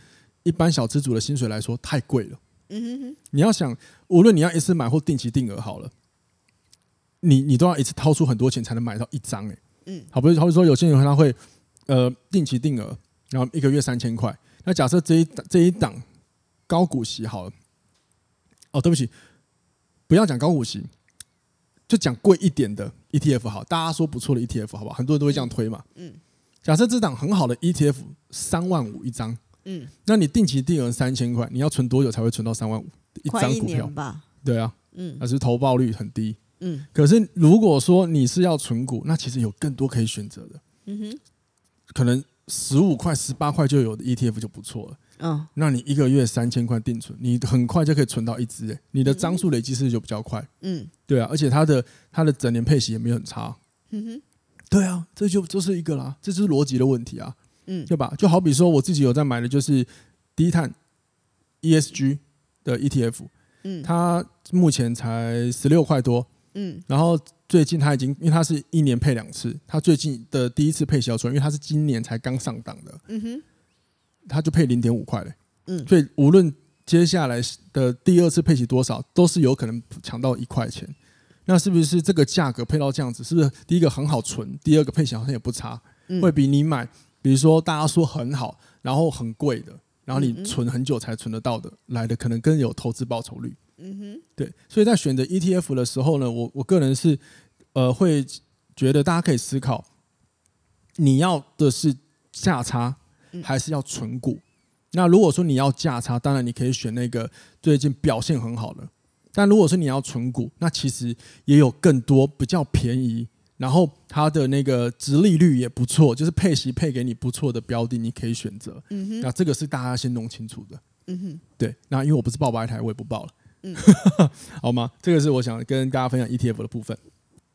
一般小资主的薪水来说太贵了。嗯哼哼，你要想，无论你要一次买或定期定额好了，你你都要一次掏出很多钱才能买到一张哎。嗯，好不，好比说有些人他会呃定期定额，然后一个月三千块。那假设这一这一档高股息好了，哦，对不起，不要讲高股息，就讲贵一点的 ETF 好，大家说不错的 ETF 好不好？很多人都会这样推嘛。嗯，假设这档很好的 ETF 三万五一张。嗯，那你定期定额三千块，你要存多久才会存到三万五一张股票吧？对啊，嗯，还是投报率很低。嗯，可是如果说你是要存股，那其实有更多可以选择的。嗯哼，可能十五块、十八块就有的 ETF 就不错了。嗯，那你一个月三千块定存，你很快就可以存到一只，哎，你的张数累积是就比较快。嗯，对啊，而且它的它的整年配息也没有很差。嗯哼，对啊，这就这是一个啦，这就是逻辑的问题啊。嗯，对吧？就好比说，我自己有在买的，就是低碳 ESG 的 ETF，嗯，它目前才十六块多，嗯，然后最近它已经，因为它是一年配两次，它最近的第一次配息要出，因为它是今年才刚上档的，嗯哼，它就配零点五块嘞，嗯，所以无论接下来的第二次配息多少，都是有可能抢到一块钱，那是不是这个价格配到这样子，是不是第一个很好存，第二个配息好像也不差，会比你买。比如说，大家说很好，然后很贵的，然后你存很久才存得到的，来的可能更有投资报酬率。嗯哼，对，所以在选择 ETF 的时候呢，我我个人是呃会觉得大家可以思考，你要的是价差还是要存股？那如果说你要价差，当然你可以选那个最近表现很好的。但如果说你要存股，那其实也有更多比较便宜。然后它的那个值利率也不错，就是配息配给你不错的标的，你可以选择。嗯哼，那这个是大家先弄清楚的。嗯哼，对。那因为我不是报白台，我也不报了。嗯，好吗？这个是我想跟大家分享 ETF 的部分。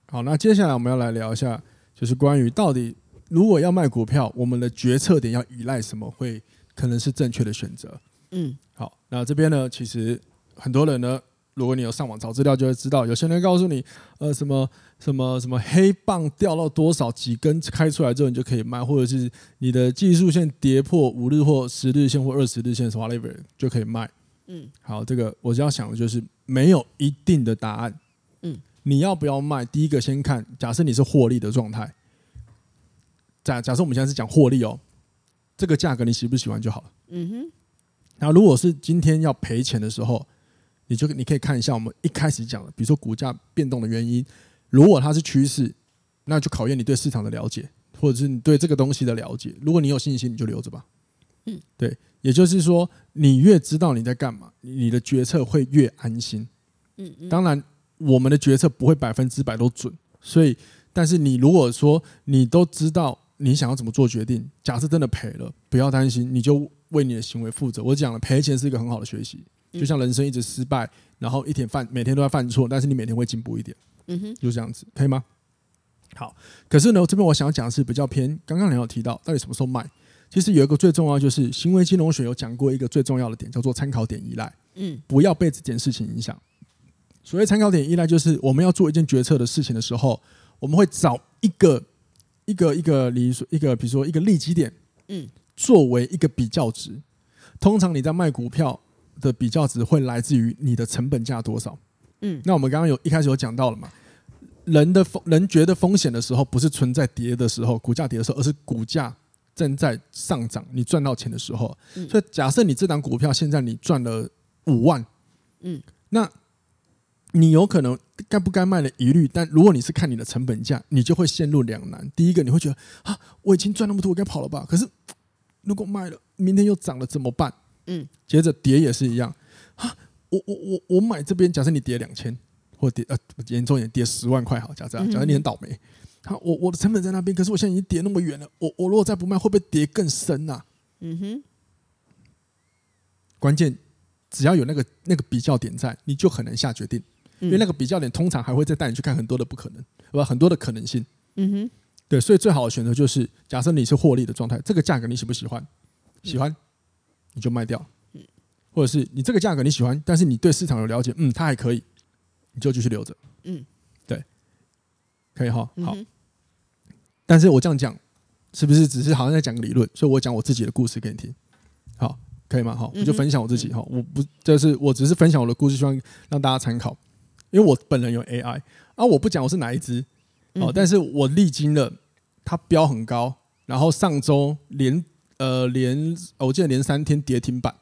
好，那接下来我们要来聊一下，就是关于到底如果要卖股票，我们的决策点要依赖什么，会可能是正确的选择。嗯，好，那这边呢，其实很多人呢，如果你有上网找资料，就会知道，有些人告诉你，呃，什么什么什么黑棒掉到多少几根开出来之后，你就可以卖，或者是你的技术线跌破五日或十日线或二十日线，whatever 就可以卖。嗯，好，这个我只要想的就是没有一定的答案。嗯，你要不要卖？第一个先看，假设你是获利的状态，假假设我们现在是讲获利哦，这个价格你喜不喜欢就好了。嗯哼，然后如果是今天要赔钱的时候。你就你可以看一下我们一开始讲的，比如说股价变动的原因，如果它是趋势，那就考验你对市场的了解，或者是你对这个东西的了解。如果你有信心，你就留着吧。嗯，对，也就是说，你越知道你在干嘛，你的决策会越安心。嗯嗯。当然，我们的决策不会百分之百都准，所以，但是你如果说你都知道你想要怎么做决定，假设真的赔了，不要担心，你就为你的行为负责。我讲了，赔钱是一个很好的学习。就像人生一直失败，然后一天犯每天都在犯错，但是你每天会进步一点，嗯哼，就这样子，可以吗？好，可是呢，这边我想要讲的是比较偏，刚刚你有提到到底什么时候卖？其实有一个最重要就是行为金融学有讲过一个最重要的点，叫做参考点依赖，嗯，不要被这件事情影响。所谓参考点依赖，就是我们要做一件决策的事情的时候，我们会找一个一个一个例如一个比如说一个利基点，嗯，作为一个比较值。通常你在卖股票。的比较值会来自于你的成本价多少？嗯，那我们刚刚有一开始有讲到了嘛？人的风人觉得风险的时候，不是存在跌的时候，股价跌的时候，而是股价正在上涨，你赚到钱的时候。所以假设你这档股票现在你赚了五万，嗯，那你有可能该不该卖的疑虑，但如果你是看你的成本价，你就会陷入两难。第一个，你会觉得啊，我已经赚那么多，我该跑了吧？可是如果卖了，明天又涨了怎么办？嗯，接着跌也是一样啊！我我我我买这边，假设你跌两千，或跌呃严重一点跌十万块好，假设假设你很倒霉，好，我我的成本在那边，可是我现在已经跌那么远了，我我如果再不卖，会不会跌更深呐？嗯哼，关键只要有那个那个比较点在，你就很难下决定，因为那个比较点通常还会再带你去看很多的不可能，不很多的可能性。嗯哼，对，所以最好的选择就是，假设你是获利的状态，这个价格你喜不喜欢？喜欢。你就卖掉，嗯，或者是你这个价格你喜欢，但是你对市场有了解，嗯，它还可以，你就继续留着，嗯，对，可以哈，好。但是我这样讲，是不是只是好像在讲个理论？所以我讲我自己的故事给你听，好，可以吗？好，我就分享我自己哈，我不就是我只是分享我的故事，希望让大家参考，因为我本人有 AI 啊，我不讲我是哪一只，哦，但是我历经了它标很高，然后上周连。呃，连我记得连三天跌停板。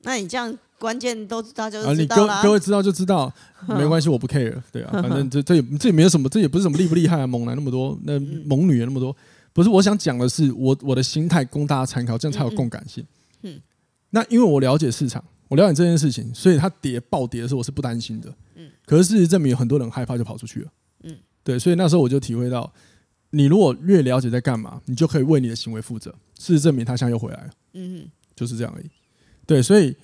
那你这样关键都知道就知道了。啊，你各各位知道就知道，没关系，我不 care。对啊，反正这这也这也没有什么，这也不是什么厉不厉害啊，猛男那么多，那猛女也那么多。不是，我想讲的是，我我的心态供大家参考，这样才有共感性。嗯。那因为我了解市场，我了解这件事情，所以它跌暴跌的时候，我是不担心的。嗯。可是事实证明，很多人害怕就跑出去了。嗯。对，所以那时候我就体会到。你如果越了解在干嘛，你就可以为你的行为负责。事实证明，他现在又回来了。嗯哼，就是这样而已。对，所以，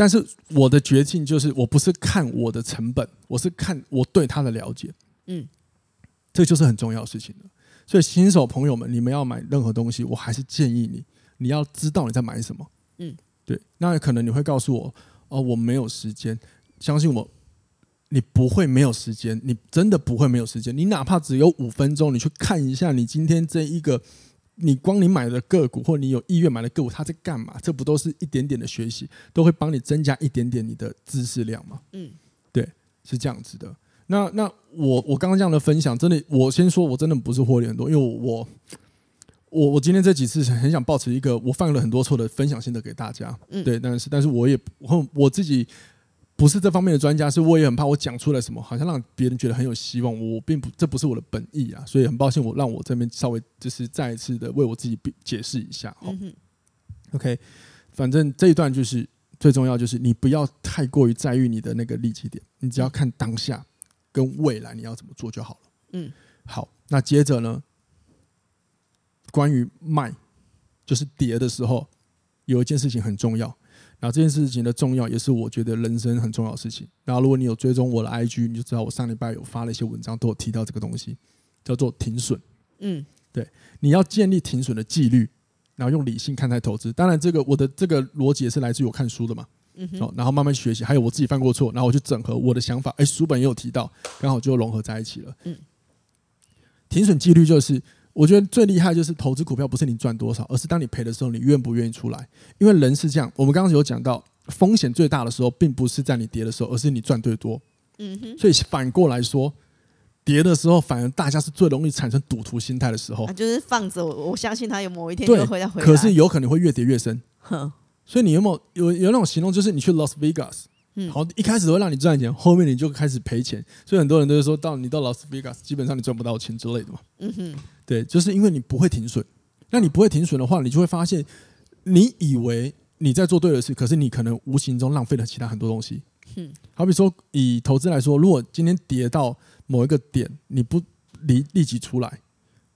但是我的决定就是，我不是看我的成本，我是看我对他的了解。嗯，这就是很重要的事情了。所以，新手朋友们，你们要买任何东西，我还是建议你，你要知道你在买什么。嗯，对。那可能你会告诉我，哦，我没有时间。相信我。你不会没有时间，你真的不会没有时间。你哪怕只有五分钟，你去看一下你今天这一个，你光你买的个股或你有意愿买的个股，它在干嘛？这不都是一点点的学习，都会帮你增加一点点你的知识量吗？嗯，对，是这样子的。那那我我刚刚这样的分享，真的，我先说，我真的不是获利很多，因为我我我今天这几次很想保持一个我犯了很多错的分享心得给大家。嗯，对，但是但是我也我我自己。不是这方面的专家，是我也很怕我讲出来什么，好像让别人觉得很有希望。我并不，这不是我的本意啊，所以很抱歉，我让我这边稍微就是再一次的为我自己解释一下。好，OK，反正这一段就是最重要，就是你不要太过于在意你的那个利基点，你只要看当下跟未来你要怎么做就好了。嗯，好，那接着呢，关于卖，就是跌的时候，有一件事情很重要。然后这件事情的重要，也是我觉得人生很重要的事情。然后如果你有追踪我的 IG，你就知道我上礼拜有发了一些文章，都有提到这个东西，叫做停损。嗯，对，你要建立停损的纪律，然后用理性看待投资。当然，这个我的这个逻辑也是来自于我看书的嘛。嗯，然后慢慢学习，还有我自己犯过错，然后我去整合我的想法。哎，书本也有提到，刚好就融合在一起了。嗯，停损纪律就是。我觉得最厉害就是投资股票，不是你赚多少，而是当你赔的时候，你愿不愿意出来？因为人是这样，我们刚刚有讲到，风险最大的时候，并不是在你跌的时候，而是你赚最多。嗯哼。所以反过来说，跌的时候，反而大家是最容易产生赌徒心态的时候。就是放着，我相信他有某一天就会再回来。可是有可能会越跌越深。哼。所以你有没有有有那种形容，就是你去 Las Vegas。嗯，好，一开始会让你赚钱，后面你就开始赔钱，所以很多人都是说到你到拉斯维加斯，基本上你赚不到钱之类的嘛。嗯哼，对，就是因为你不会停损，那你不会停损的话，你就会发现，你以为你在做对的事，可是你可能无形中浪费了其他很多东西。嗯，好比说以投资来说，如果今天跌到某一个点，你不立立即出来，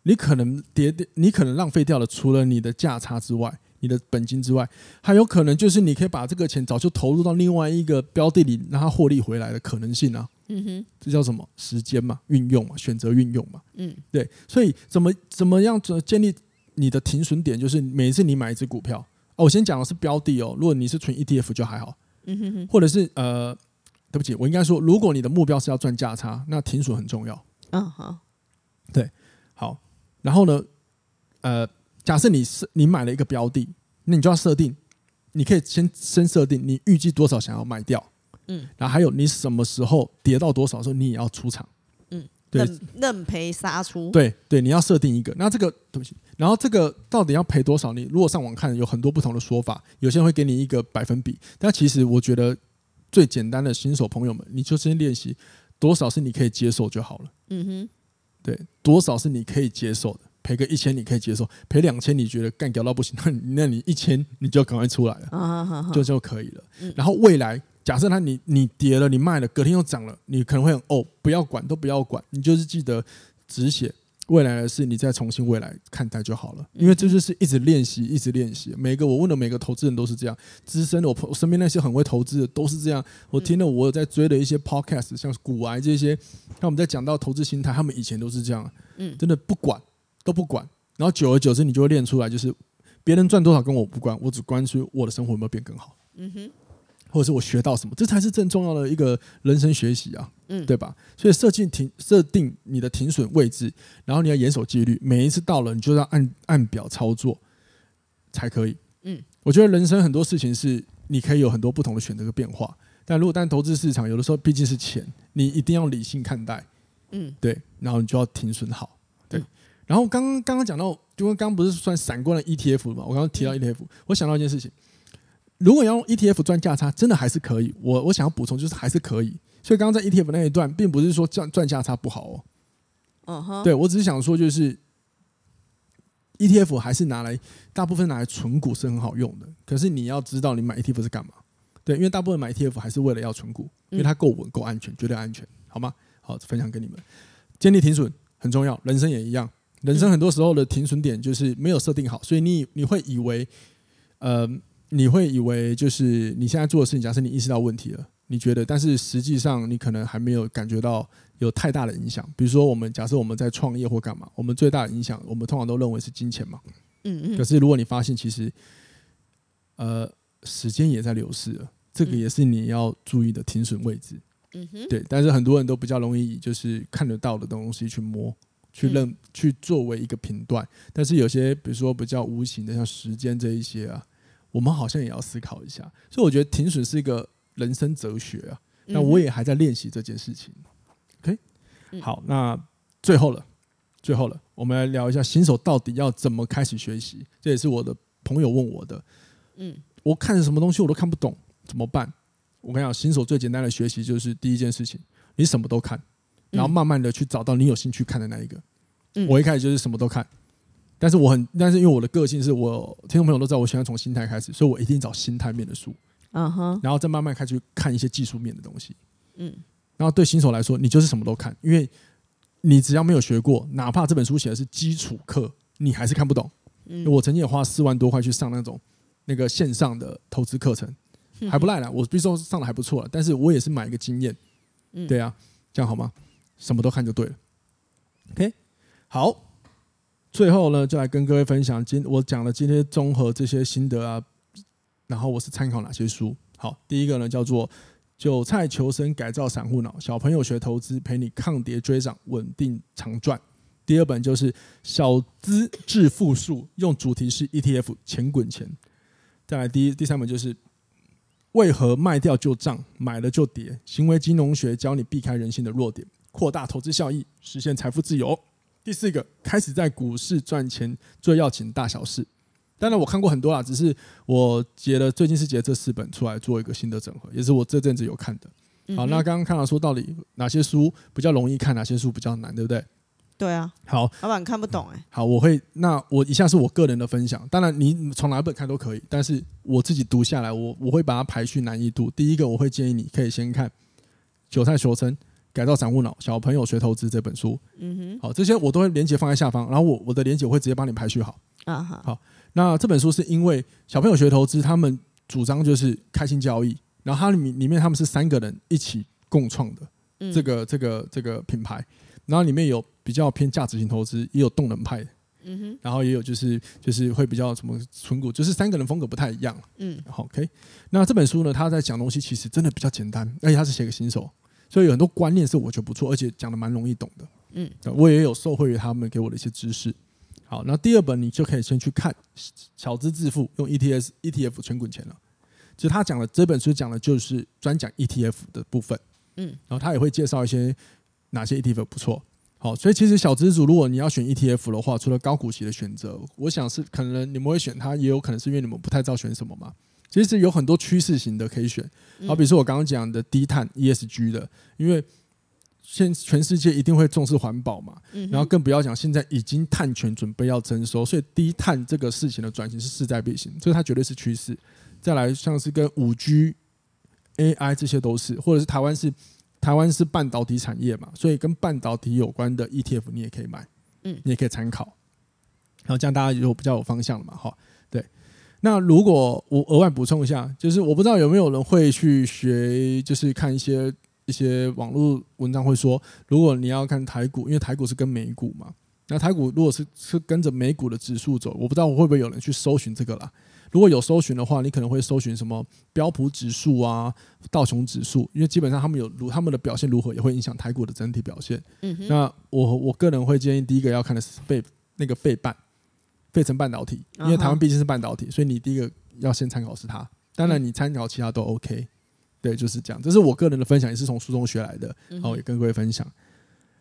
你可能跌，你可能浪费掉了除了你的价差之外。你的本金之外，还有可能就是你可以把这个钱早就投入到另外一个标的里，让它获利回来的可能性啊。嗯哼，这叫什么？时间嘛，运用嘛，选择运用嘛。嗯，对。所以怎么怎么样子建立你的停损点？就是每一次你买一只股票，哦，我先讲的是标的哦。如果你是纯 ETF 就还好。嗯哼哼。或者是呃，对不起，我应该说，如果你的目标是要赚价差，那停损很重要。嗯，好。对，好。然后呢，呃。假设你是你买了一个标的，那你就要设定，你可以先先设定你预计多少想要卖掉，嗯，然后还有你什么时候跌到多少时候你也要出场，嗯，对，认赔杀出，对对，你要设定一个，那这个对不起，然后这个到底要赔多少？你如果上网看有很多不同的说法，有些人会给你一个百分比，但其实我觉得最简单的新手朋友们，你就先练习多少是你可以接受就好了，嗯哼，对，多少是你可以接受的。赔个一千你可以接受，赔两千你觉得干掉到不行，那那你一千你就赶快出来了，就就可以了。然后未来假设它你你跌了，你卖了，隔天又涨了，你可能会哦不要管都不要管，你就是记得止血，未来的事你再重新未来看待就好了。因为这就是一直练习，一直练习。每个我问的每个投资人都是这样，资深的我我身边那些很会投资的都是这样。我听了我有在追的一些 podcast，像股癌这些，那我们在讲到投资心态，他们以前都是这样，嗯，真的不管。都不管，然后久而久之，你就会练出来，就是别人赚多少跟我不关，我只关注我的生活有没有变更好，嗯哼，或者是我学到什么，这才是正重要的一个人生学习啊，嗯，对吧？所以设定停，设定你的停损位置，然后你要严守纪律，每一次到了，你就要按按表操作才可以，嗯，我觉得人生很多事情是你可以有很多不同的选择和变化，但如果单投资市场，有的时候毕竟是钱，你一定要理性看待，嗯，对，然后你就要停损好，然后刚刚刚刚讲到，因为刚刚不是算闪过了 ETF 嘛？我刚刚提到 ETF，我想到一件事情，如果要用 ETF 赚价差，真的还是可以。我我想要补充就是还是可以。所以刚刚在 ETF 那一段，并不是说赚赚价差不好哦。嗯哼。对，我只是想说，就是 ETF 还是拿来大部分拿来存股是很好用的。可是你要知道，你买 ETF 是干嘛？对，因为大部分买 ETF 还是为了要存股，因为它够稳、够安全，绝对安全，好吗？好，分享给你们，建立停损很重要，人生也一样。人生很多时候的停损点就是没有设定好，所以你你会以为，呃，你会以为就是你现在做的事情，假设你意识到问题了，你觉得，但是实际上你可能还没有感觉到有太大的影响。比如说，我们假设我们在创业或干嘛，我们最大的影响，我们通常都认为是金钱嘛。嗯嗯。可是如果你发现其实，呃，时间也在流逝了，这个也是你要注意的停损位置。嗯哼。对，但是很多人都比较容易就是看得到的东西去摸。去认去作为一个评断，但是有些比如说比较无形的，像时间这一些啊，我们好像也要思考一下。所以我觉得停损是一个人生哲学啊。那我也还在练习这件事情。OK，好，那最后了，最后了，我们来聊一下新手到底要怎么开始学习。这也是我的朋友问我的。嗯，我看什么东西我都看不懂，怎么办？我跟你讲，新手最简单的学习就是第一件事情，你什么都看。然后慢慢的去找到你有兴趣看的那一个。我一开始就是什么都看，但是我很，但是因为我的个性是我听众朋友都知道，我喜欢从心态开始，所以我一定找心态面的书。嗯哼。然后再慢慢开始看一些技术面的东西。嗯。然后对新手来说，你就是什么都看，因为你只要没有学过，哪怕这本书写的是基础课，你还是看不懂。嗯，我曾经也花四万多块去上那种那个线上的投资课程，还不赖啦。我必须说上的还不错了，但是我也是买一个经验。嗯，对啊，这样好吗？什么都看就对了。OK，好，最后呢，就来跟各位分享今我讲的今天综合这些心得啊，然后我是参考哪些书？好，第一个呢叫做《韭菜求生改造散户脑》，小朋友学投资，陪你抗跌追涨，稳定长赚。第二本就是《小资致富术》，用主题是 ETF 钱滚钱。再来第一第三本就是《为何卖掉就涨，买了就跌》，行为金融学教你避开人性的弱点，扩大投资效益，实现财富自由。第四个，开始在股市赚钱最要紧大小事。当然我看过很多啦，只是我截了最近是截这四本出来做一个新的整合，也是我这阵子有看的。好，那刚刚看到说到底哪些书比较容易看，哪些书比较难，对不对？对啊，好，老板看不懂哎、欸。好，我会，那我以下是我个人的分享，当然你从哪本看都可以，但是我自己读下来，我我会把它排序难易度。第一个，我会建议你可以先看《韭菜求生改造散户脑》，小朋友学投资这本书。嗯哼，好，这些我都会连接放在下方，然后我我的连接我会直接帮你排序好。啊好，好，那这本书是因为小朋友学投资，他们主张就是开心交易，然后它里面里面他们是三个人一起共创的这个这个这个品牌。然后里面有比较偏价值型投资，也有动能派的，嗯哼，然后也有就是就是会比较什么存股，就是三个人风格不太一样，嗯，好，OK。那这本书呢，他在讲东西其实真的比较简单，而且他是写给新手，所以有很多观念是我觉得不错，而且讲的蛮容易懂的，嗯，我也有受惠于他们给我的一些知识。好，那第二本你就可以先去看《小资致富》，用 ETS ETF 全滚钱了。其实他讲的这本书讲的就是专讲 ETF 的部分，嗯，然后他也会介绍一些。哪些 ETF 不错？好，所以其实小资主，如果你要选 ETF 的话，除了高股息的选择，我想是可能你们会选它，也有可能是因为你们不太知道选什么嘛。其实有很多趋势型的可以选，好，比如说我刚刚讲的低碳 ESG 的，因为现全世界一定会重视环保嘛，然后更不要讲现在已经碳权准备要征收，所以低碳这个事情的转型是势在必行，所以它绝对是趋势。再来像是跟五 G、AI 这些都是，或者是台湾是。台湾是半导体产业嘛，所以跟半导体有关的 ETF 你也可以买，嗯，你也可以参考，然后这样大家就比较有方向了嘛，哈，对。那如果我额外补充一下，就是我不知道有没有人会去学，就是看一些一些网络文章会说，如果你要看台股，因为台股是跟美股嘛，那台股如果是是跟着美股的指数走，我不知道会不会有人去搜寻这个啦。如果有搜寻的话，你可能会搜寻什么标普指数啊、道琼指数，因为基本上他们有如他们的表现如何，也会影响台股的整体表现。嗯哼。那我我个人会建议，第一个要看的是费那个费半费城半导体，因为台湾毕竟是半导体，所以你第一个要先参考是它。当然，你参考其他都 OK。对，就是这样。这是我个人的分享，也是从书中学来的，然后也跟各位分享。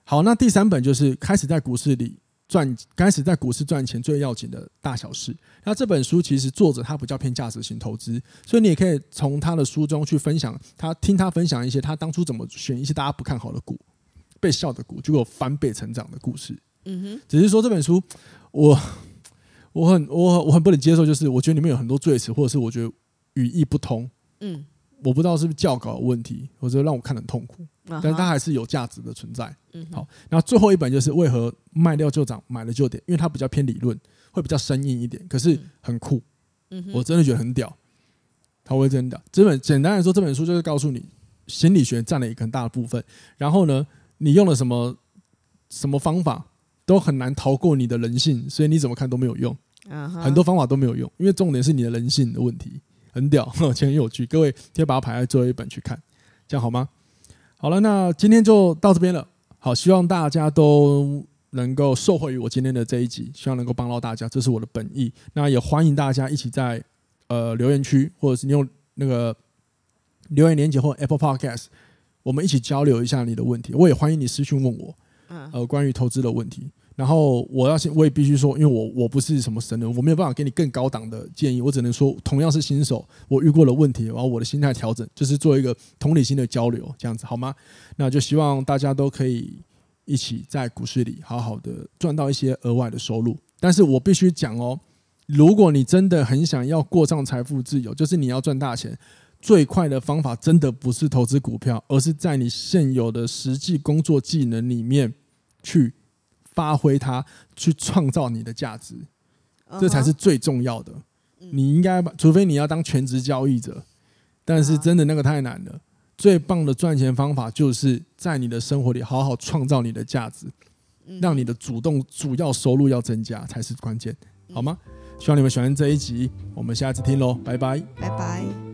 好，那第三本就是开始在股市里。赚开始在股市赚钱最要紧的大小事。那这本书其实作者他比较偏价值型投资，所以你也可以从他的书中去分享，他听他分享一些他当初怎么选一些大家不看好的股，被笑的股，结果翻倍成长的故事。嗯哼，只是说这本书我我很我我很不能接受，就是我觉得里面有很多罪词，或者是我觉得语义不通。嗯。我不知道是不是教稿的问题，或者让我看得很痛苦，但是它还是有价值的存在。好，然后最后一本就是为何卖掉就涨，买了就跌，因为它比较偏理论，会比较生硬一点，可是很酷。我真的觉得很屌，它会真的。这本简单来说，这本书就是告诉你心理学占了一个很大的部分，然后呢，你用了什么什么方法都很难逃过你的人性，所以你怎么看都没有用。很多方法都没有用，因为重点是你的人性的问题。很屌，很有趣。各位可以把它排在最后一本去看，这样好吗？好了，那今天就到这边了。好，希望大家都能够受惠于我今天的这一集，希望能够帮到大家，这是我的本意。那也欢迎大家一起在呃留言区，或者是你用那个留言连接或 Apple Podcast，我们一起交流一下你的问题。我也欢迎你私讯问我，呃，关于投资的问题。然后我要先，我也必须说，因为我我不是什么神人，我没有办法给你更高档的建议，我只能说，同样是新手，我遇过的问题，然后我的心态调整，就是做一个同理心的交流，这样子好吗？那就希望大家都可以一起在股市里好好的赚到一些额外的收入。但是我必须讲哦，如果你真的很想要过上财富自由，就是你要赚大钱，最快的方法真的不是投资股票，而是在你现有的实际工作技能里面。去发挥它，去创造你的价值，这才是最重要的。你应该，除非你要当全职交易者，但是真的那个太难了。最棒的赚钱方法就是在你的生活里好好创造你的价值，让你的主动主要收入要增加才是关键，好吗？希望你们喜欢这一集，我们下次听喽，拜拜，拜拜。